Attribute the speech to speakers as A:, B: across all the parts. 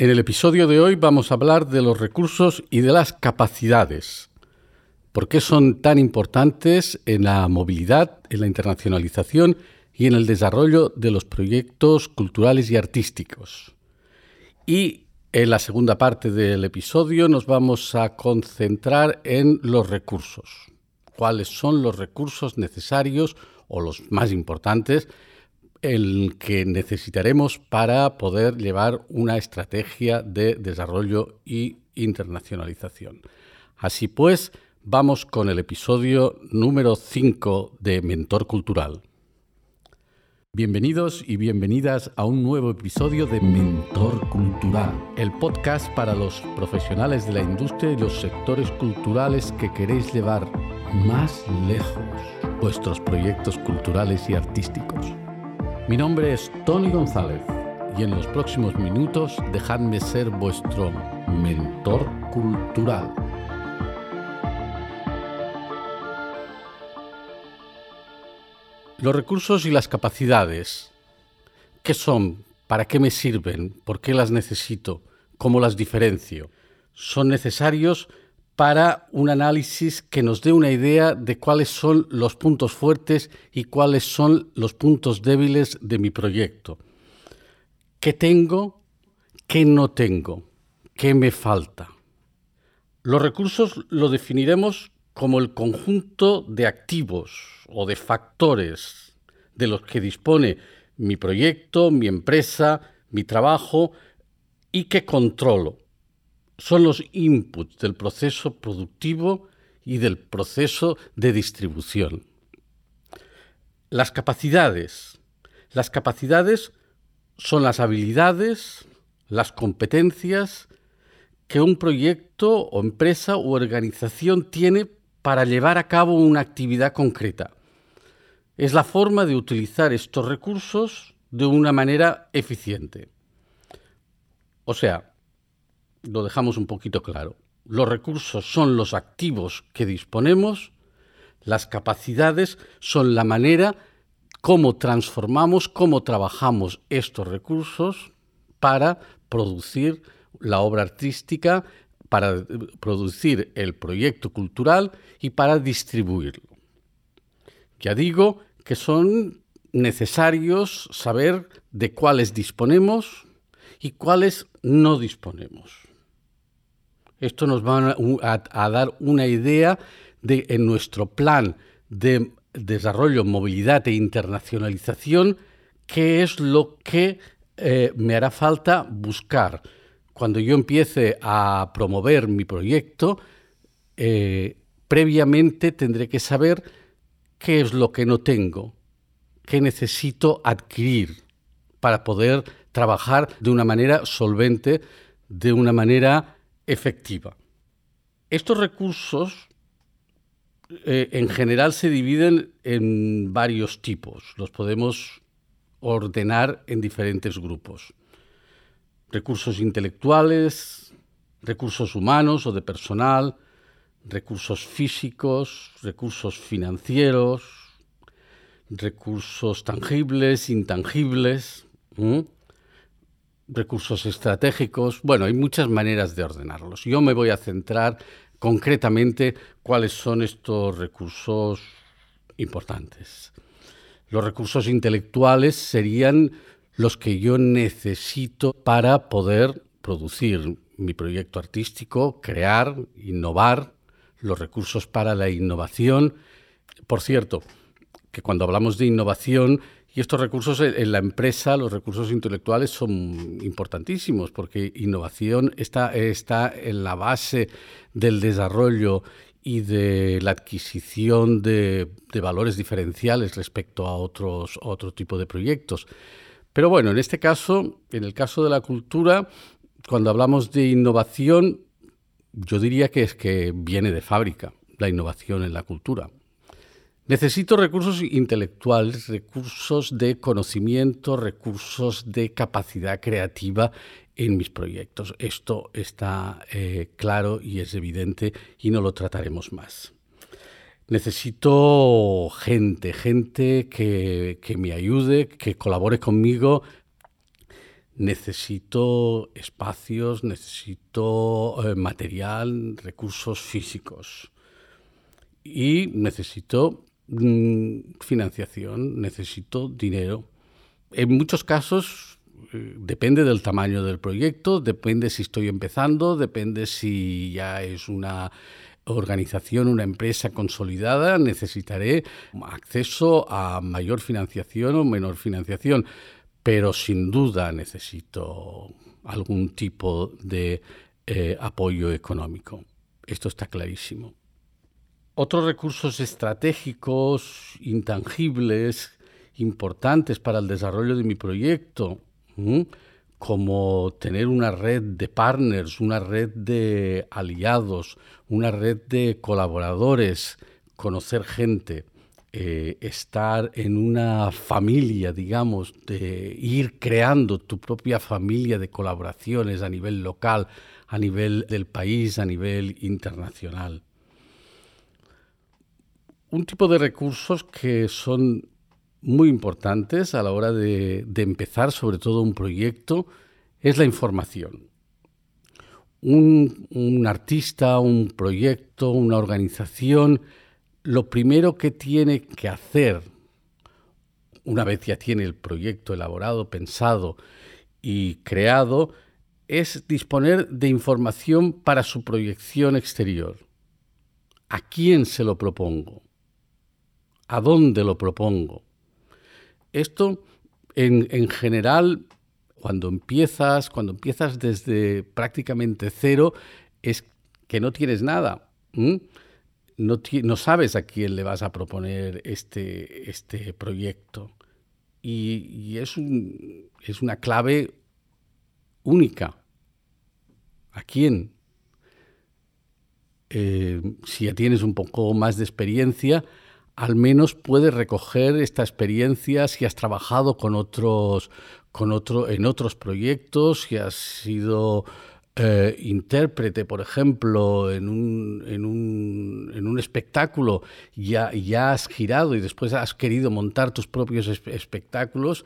A: En el episodio de hoy vamos a hablar de los recursos y de las capacidades. ¿Por qué son tan importantes en la movilidad, en la internacionalización y en el desarrollo de los proyectos culturales y artísticos? Y en la segunda parte del episodio nos vamos a concentrar en los recursos. ¿Cuáles son los recursos necesarios o los más importantes el que necesitaremos para poder llevar una estrategia de desarrollo y internacionalización. Así pues, vamos con el episodio número 5 de Mentor Cultural. Bienvenidos y bienvenidas a un nuevo episodio de Mentor Cultural, el podcast para los profesionales de la industria y los sectores culturales que queréis llevar más lejos vuestros proyectos culturales y artísticos. Mi nombre es Tony González y en los próximos minutos dejadme ser vuestro mentor cultural. Los recursos y las capacidades, ¿qué son? ¿Para qué me sirven? ¿Por qué las necesito? ¿Cómo las diferencio? Son necesarios para un análisis que nos dé una idea de cuáles son los puntos fuertes y cuáles son los puntos débiles de mi proyecto. ¿Qué tengo? ¿Qué no tengo? ¿Qué me falta? Los recursos lo definiremos como el conjunto de activos o de factores de los que dispone mi proyecto, mi empresa, mi trabajo y que controlo son los inputs del proceso productivo y del proceso de distribución. Las capacidades. Las capacidades son las habilidades, las competencias que un proyecto o empresa u organización tiene para llevar a cabo una actividad concreta. Es la forma de utilizar estos recursos de una manera eficiente. O sea, lo dejamos un poquito claro. Los recursos son los activos que disponemos, las capacidades son la manera cómo transformamos, cómo trabajamos estos recursos para producir la obra artística, para producir el proyecto cultural y para distribuirlo. Ya digo que son necesarios saber de cuáles disponemos y cuáles no disponemos. Esto nos va a, dar una idea de en nuestro plan de desarrollo, movilidad e internacionalización, qué es lo que eh, me hará falta buscar. Cuando yo empiece a promover mi proyecto, eh, previamente tendré que saber qué es lo que no tengo, qué necesito adquirir para poder trabajar de una manera solvente, de una manera efectiva. Estos recursos eh, en general se dividen en varios tipos. Los podemos ordenar en diferentes grupos. Recursos intelectuales, recursos humanos o de personal, recursos físicos, recursos financieros, recursos tangibles, intangibles recursos estratégicos. Bueno, hay muchas maneras de ordenarlos. Yo me voy a centrar concretamente cuáles son estos recursos importantes. Los recursos intelectuales serían los que yo necesito para poder producir mi proyecto artístico, crear, innovar, los recursos para la innovación. Por cierto, que cuando hablamos de innovación y estos recursos en la empresa, los recursos intelectuales son importantísimos porque innovación está, está en la base del desarrollo y de la adquisición de, valores diferenciales respecto a otros, otro tipo de proyectos. Pero bueno, en este caso, en el caso de la cultura, cuando hablamos de innovación, yo diría que es que viene de fábrica la innovación en la cultura. Necesito recursos intelectuales, recursos de conocimiento, recursos de capacidad creativa en mis proyectos. Esto está eh, claro y es evidente y no lo trataremos más. Necesito gente, gente que, que me ayude, que colabore conmigo necesito espacios, necesito eh, material, recursos físicos y necesito financiación, necesito dinero. En muchos casos eh, depende del tamaño del proyecto, depende si estoy empezando, depende si ya es una organización, una empresa consolidada, necesitaré acceso a mayor financiación o menor financiación, pero sin duda necesito algún tipo de eh, apoyo económico. Esto está clarísimo. Otros recursos estratégicos, intangibles, importantes para el desarrollo de mi proyecto, como tener una red de partners, una red de aliados, una red de colaboradores, conocer gente, eh, estar en una familia, digamos, de ir creando tu propia familia de colaboraciones a nivel local, a nivel del país, a nivel internacional. Un tipo de recursos que son muy importantes a la hora de, empezar, sobre todo un proyecto, es la información. Un, artista, un proyecto, una organización, lo primero que tiene que hacer, una vez ya tiene el proyecto elaborado, pensado y creado, es disponer de información para su proyección exterior. ¿A quién se lo propongo? ¿A dónde lo propongo? Esto, en, general, cuando empiezas, cuando empiezas desde prácticamente cero, es que no tienes nada. No, sabes a quién le vas a proponer este, este proyecto. Y, es, una clave única. ¿A quién? Eh, si ya tienes un poco más de experiencia, al menos puedes recoger esta experiencia si has trabajado con otros, con otro, en otros proyectos, si has sido eh, intérprete, por ejemplo, en un, en un, en un espectáculo, ya, ya has girado y después has querido montar tus propios espectáculos,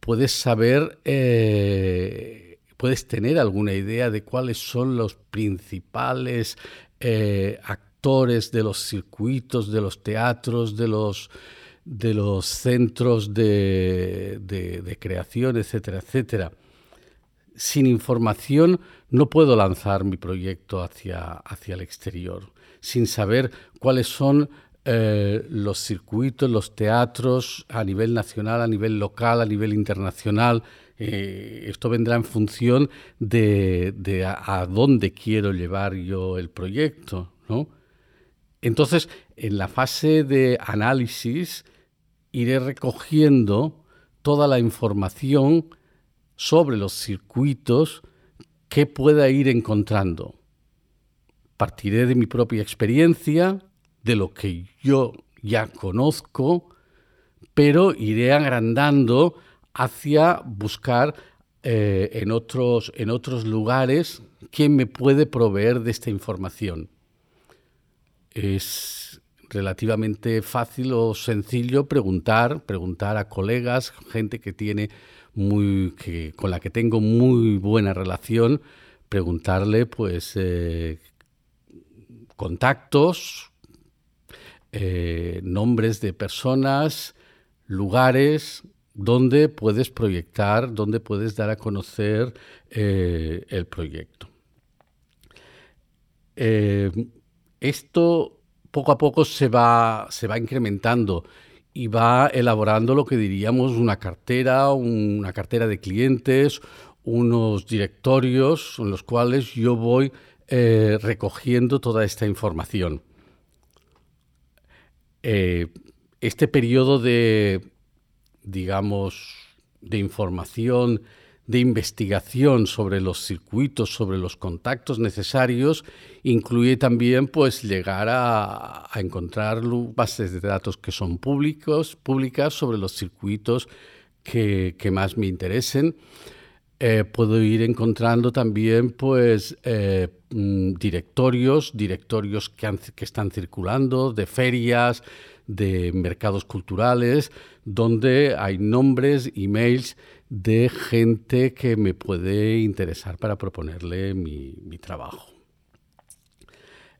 A: puedes saber, eh, puedes tener alguna idea de cuáles son los principales eh, actores de los circuitos, de los teatros, de los, de los centros de, de, creación, etcétera, etcétera. Sin información no puedo lanzar mi proyecto hacia, hacia el exterior, sin saber cuáles son eh, los circuitos, los teatros a nivel nacional, a nivel local, a nivel internacional. Eh, esto vendrá en función de, a, a, dónde quiero llevar yo el proyecto, ¿no? Entonces, en la fase de análisis, iré recogiendo toda la información sobre los circuitos que pueda ir encontrando. Partiré de mi propia experiencia, de lo que yo ya conozco, pero iré agrandando hacia buscar eh, en, otros, en otros lugares quién me puede proveer de esta información es relativamente fácil o sencillo preguntar, preguntar a colegas, gente que tiene muy, que, con la que tengo muy buena relación, preguntarle pues eh, contactos, eh, nombres de personas, lugares donde puedes proyectar, donde puedes dar a conocer eh, el proyecto. Esto poco a poco se va, se va incrementando y va elaborando lo que diríamos una cartera, una cartera de clientes, unos directorios en los cuales yo voy eh, recogiendo toda esta información. Eh, este periodo de, digamos, de información de investigación sobre los circuitos, sobre los contactos necesarios, incluye también pues, llegar a, encontrar bases de datos que son públicos, públicas sobre los circuitos que, más me interesen. Eh, puedo ir encontrando también pues, eh, mm, directorios, directorios que, que están circulando, de ferias, de mercados culturales, donde hay nombres, emails de gente que me puede interesar para proponerle mi, trabajo.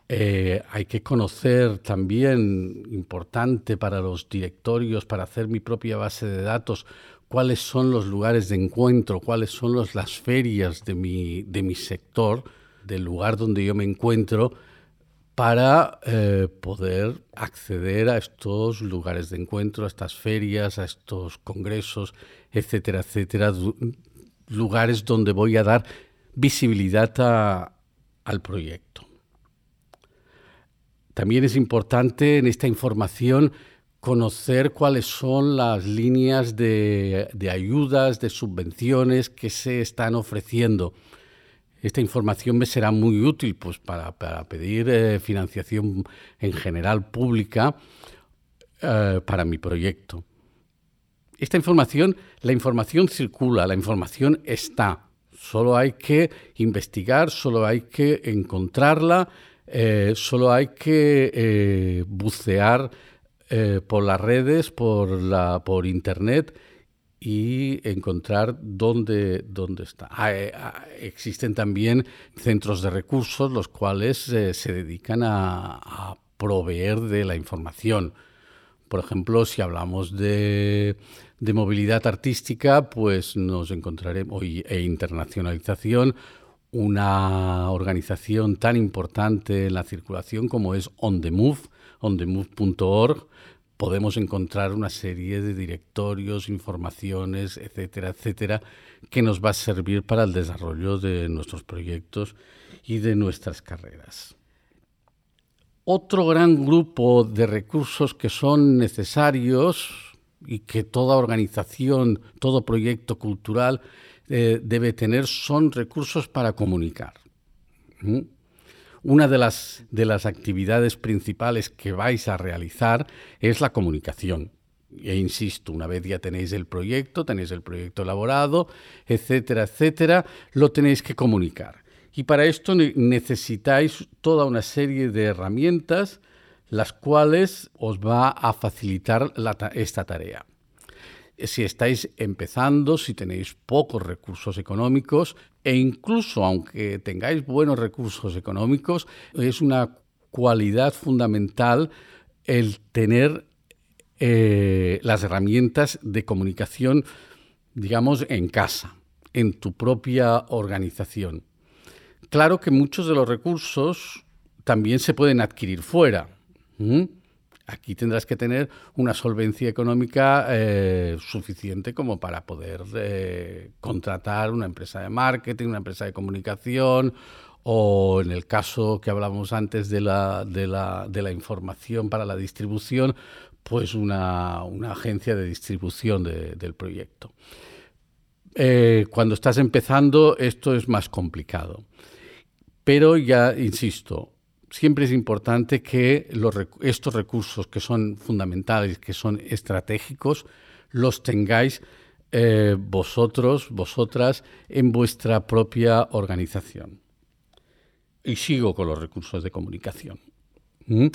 A: Eh, hay que conocer también, importante para los directorios, para hacer mi propia base de datos, cuáles son los lugares de encuentro, cuáles son las ferias de mi, de mi sector, del lugar donde yo me encuentro, para eh, poder acceder a estos lugares de encuentro, a estas ferias, a estos congresos, etcétera, etcétera, lugares donde voy a dar visibilidad al proyecto. También es importante en esta información conocer cuáles son las líneas de ayudas, de subvenciones que se están ofreciendo esta información me será muy útil pues, para, pedir eh, financiación en general pública eh, para mi proyecto. Esta información, la información circula, la información está. Solo hay que investigar, solo hay que encontrarla, eh, solo hay que bucear por las redes, por, la, por internet y encontrar dónde, dónde está. Ah, eh, ah, existen también centros de recursos los cuales eh, se dedican a, proveer de la información. Por ejemplo, si hablamos de, movilidad artística, pues nos encontraremos, e internacionalización, una organización tan importante en la circulación como es On the Move, onthemove.org, podemos encontrar una serie de directorios, informaciones, etcétera, etcétera, que nos va a servir para el desarrollo de nuestros proyectos y de nuestras carreras. Otro gran grupo de recursos que son necesarios y que toda organización, todo proyecto cultural eh, debe tener son recursos para comunicar. ¿Mm? Una de las, de las actividades principales que vais a realizar es la comunicación. E insisto, una vez ya tenéis el proyecto, tenéis el proyecto elaborado, etcétera, etcétera, lo tenéis que comunicar. Y para esto necesitáis toda una serie de herramientas las cuales os va a facilitar esta tarea si estáis empezando, si tenéis pocos recursos económicos e incluso aunque tengáis buenos recursos económicos, es una cualidad fundamental el tener eh, las herramientas de comunicación, digamos, en casa, en tu propia organización. Claro que muchos de los recursos también se pueden adquirir fuera. Aquí tendrás que tener una solvencia económica eh, suficiente como para poder eh, contratar una empresa de marketing, una empresa de comunicación o en el caso que hablamos antes de la, de la, información para la distribución, pues una, agencia de distribución del proyecto. Eh, cuando estás empezando esto es más complicado. Pero ya, insisto, siempre es importante que estos recursos que son fundamentales, que son estratégicos, los tengáis eh, vosotros, vosotras, en vuestra propia organización. Y sigo con los recursos de comunicación. ¿Mm?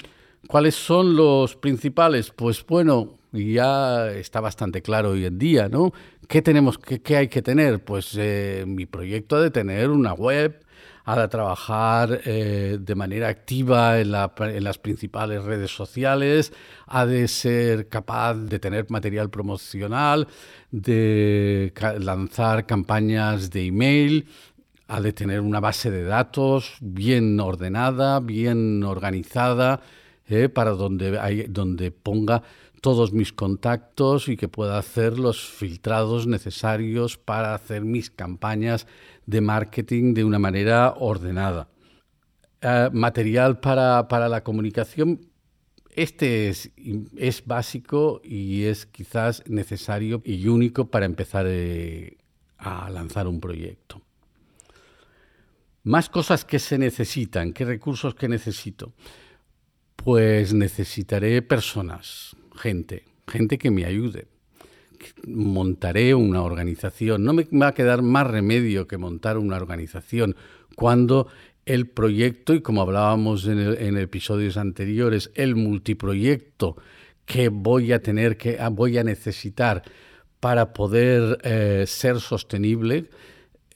A: ¿Cuáles son los principales? Pues bueno, ya está bastante claro hoy en día, ¿no? ¿Qué tenemos, qué, hay que tener? Pues eh, mi proyecto ha de tener una web, de trabajar eh, de manera activa en, las principales redes sociales, ha de ser capaz de tener material promocional, de lanzar campañas de email, ha de tener una base de datos bien ordenada, bien organizada, eh, para donde, donde ponga todos mis contactos y que pueda hacer los filtrados necesarios para hacer mis campañas de marketing de una manera ordenada. Eh, material para, la comunicación, este es, es, básico y es quizás necesario y único para empezar eh, a lanzar un proyecto. Más cosas que se necesitan, qué recursos que necesito. Pues necesitaré personas, gente, gente que me ayude. Montaré una organización. No me va a quedar más remedio que montar una organización cuando el proyecto, y como hablábamos en, episodios anteriores, el multiproyecto que voy a tener, que ah, voy a necesitar para poder eh, ser sostenible,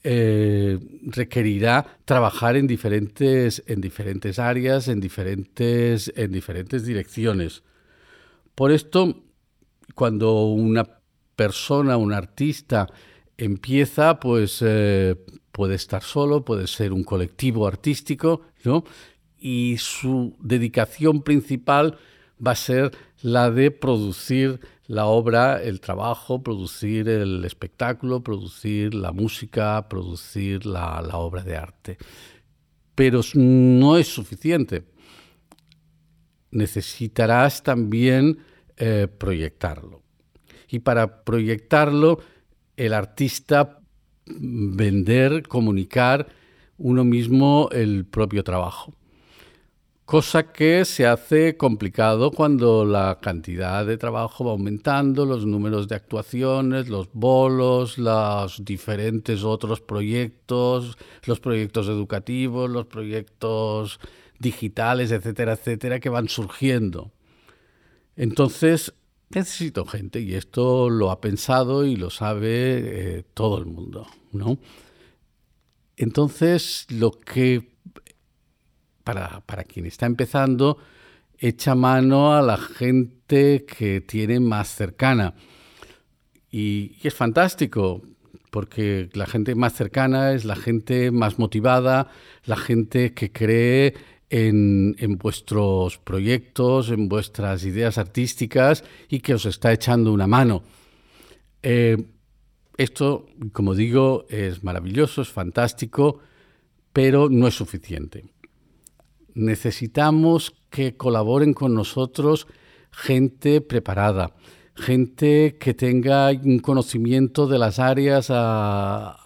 A: eh, requerirá trabajar en diferentes, en diferentes áreas, en diferentes, en diferentes direcciones. Por esto, cuando una persona, un artista, empieza, pues eh, puede estar solo, puede ser un colectivo artístico, ¿no? Y su dedicación principal va a ser la de producir la obra, el trabajo, producir el espectáculo, producir la música, producir la, obra de arte. Pero no es suficiente. Necesitarás también eh, proyectarlo. Y para proyectarlo, el artista vender, comunicar uno mismo el propio trabajo cosa que se hace complicado cuando la cantidad de trabajo va aumentando, los números de actuaciones, los bolos, los diferentes otros proyectos, los proyectos educativos, los proyectos digitales, etcétera, etcétera, que van surgiendo. Entonces, necesito gente y esto lo ha pensado y lo sabe eh, todo el mundo, ¿no? Entonces, lo que para, quien está empezando, echa mano a la gente que tiene más cercana. Y, es fantástico, porque la gente más cercana es la gente más motivada, la gente que cree en, vuestros proyectos, en vuestras ideas artísticas y que os está echando una mano. Eh, esto, como digo, es maravilloso, es fantástico, pero no es suficiente necesitamos que colaboren con nosotros gente preparada, gente que tenga un conocimiento de las áreas a,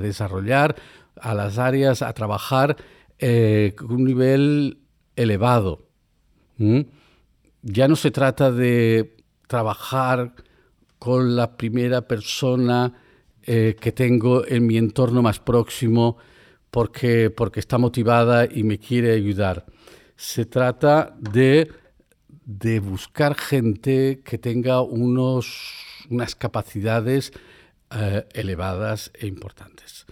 A: desarrollar, a las áreas a trabajar eh, un nivel elevado. Ya no se trata de trabajar con la primera persona eh, que tengo en mi entorno más próximo, porque, porque está motivada y me quiere ayudar. Se trata de, de buscar gente que tenga unos, unas capacidades eh, elevadas e importantes.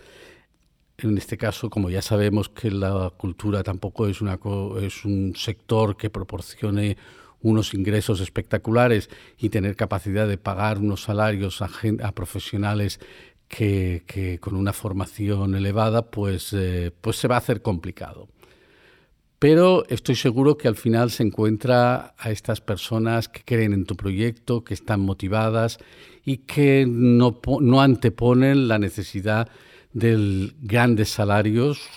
A: En este caso, como ya sabemos que la cultura tampoco es, un sector que proporcione unos ingresos espectaculares y tener capacidad de pagar unos salarios a, profesionales que, con una formación elevada pues, eh, pues se va a hacer complicado. Pero estoy seguro que al final se encuentra a estas personas que creen en tu proyecto, que están motivadas y que no, no anteponen la necesidad grandes salarios,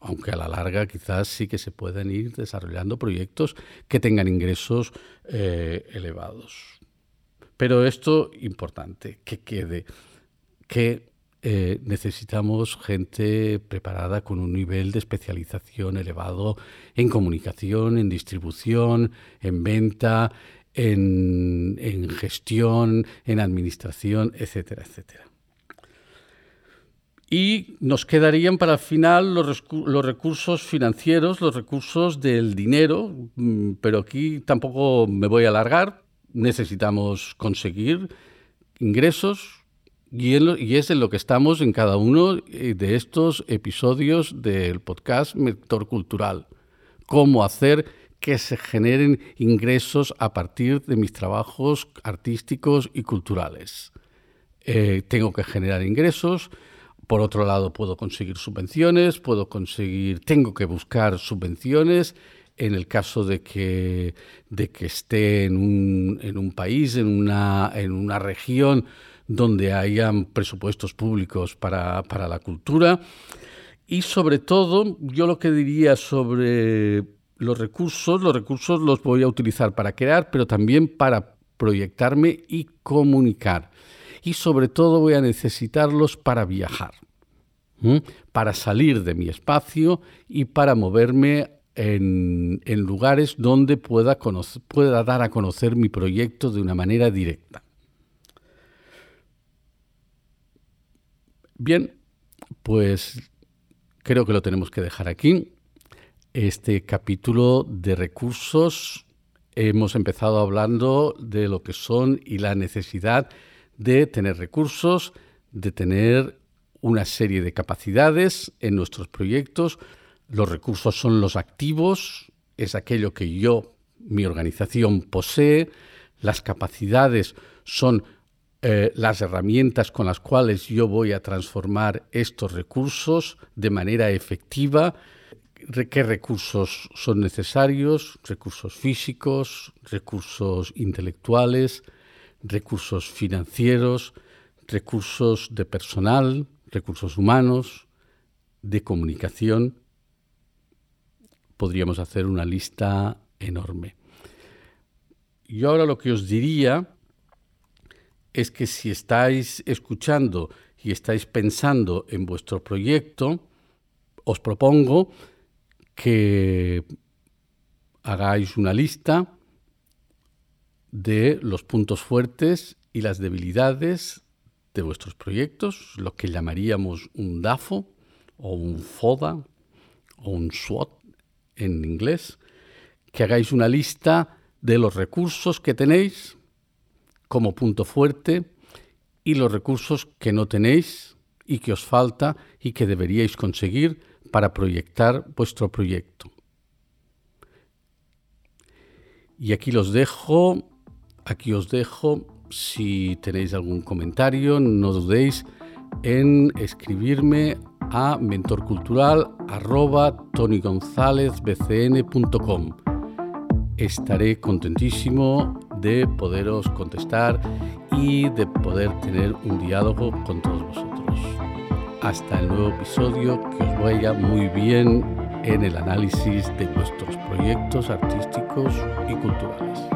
A: aunque a la larga quizás sí que se puedan ir desarrollando proyectos que tengan ingresos eh, elevados. Pero esto importante, que quede que eh, necesitamos gente preparada con un nivel de especialización elevado en comunicación, en distribución, en venta, en, gestión, en administración, etcétera, etcétera. Y nos quedarían para el final los, los, recursos financieros, los recursos del dinero, mm, pero aquí tampoco me voy a alargar. Necesitamos conseguir ingresos, y, es en lo que estamos en cada uno eh, de estos episodios del podcast Mentor Cultural. Cómo hacer que se generen ingresos a partir de mis trabajos artísticos y culturales. Eh, tengo que generar ingresos. Por otro lado, puedo conseguir subvenciones, puedo conseguir, tengo que buscar subvenciones en el caso de que, de que esté en un, en un país, en una, en una región donde hayan presupuestos públicos para, la cultura. Y sobre todo, yo lo que diría sobre los recursos, los recursos los voy a utilizar para crear, pero también para proyectarme y comunicar. Y sobre todo voy a necesitarlos para viajar, para salir de mi espacio y para moverme en, lugares donde pueda, pueda dar a conocer mi proyecto de una manera directa. Bien, pues creo que lo tenemos que dejar aquí. Este capítulo de recursos hemos empezado hablando de lo que son y la necesidad de tener recursos, de tener una serie de capacidades en nuestros proyectos. Los recursos son los activos, es aquello que yo, mi organización, posee. Las capacidades son eh, las herramientas con las cuales yo voy a transformar estos recursos de manera efectiva. ¿Qué recursos son necesarios? Recursos físicos, recursos intelectuales, recursos financieros, recursos de personal, recursos humanos, de comunicación. Podríamos hacer una lista enorme. Yo ahora lo que os diría es que si estáis escuchando y estáis pensando en vuestro proyecto, os propongo que hagáis una lista de los puntos fuertes y las debilidades de vuestros proyectos, lo que llamaríamos un DAFO o un FODA o un SWOT en inglés, que hagáis una lista de los recursos que tenéis como punto fuerte y los recursos que no tenéis y que os falta y que deberíais conseguir para proyectar vuestro proyecto. Y aquí los dejo, aquí os dejo, si tenéis algún comentario, no dudéis en escribirme a mentorcultural.com. Estaré contentísimo de poderos contestar y de poder tener un diálogo con todos vosotros. Hasta el nuevo episodio, que os vaya muy bien en el análisis de vuestros proyectos artísticos y culturales.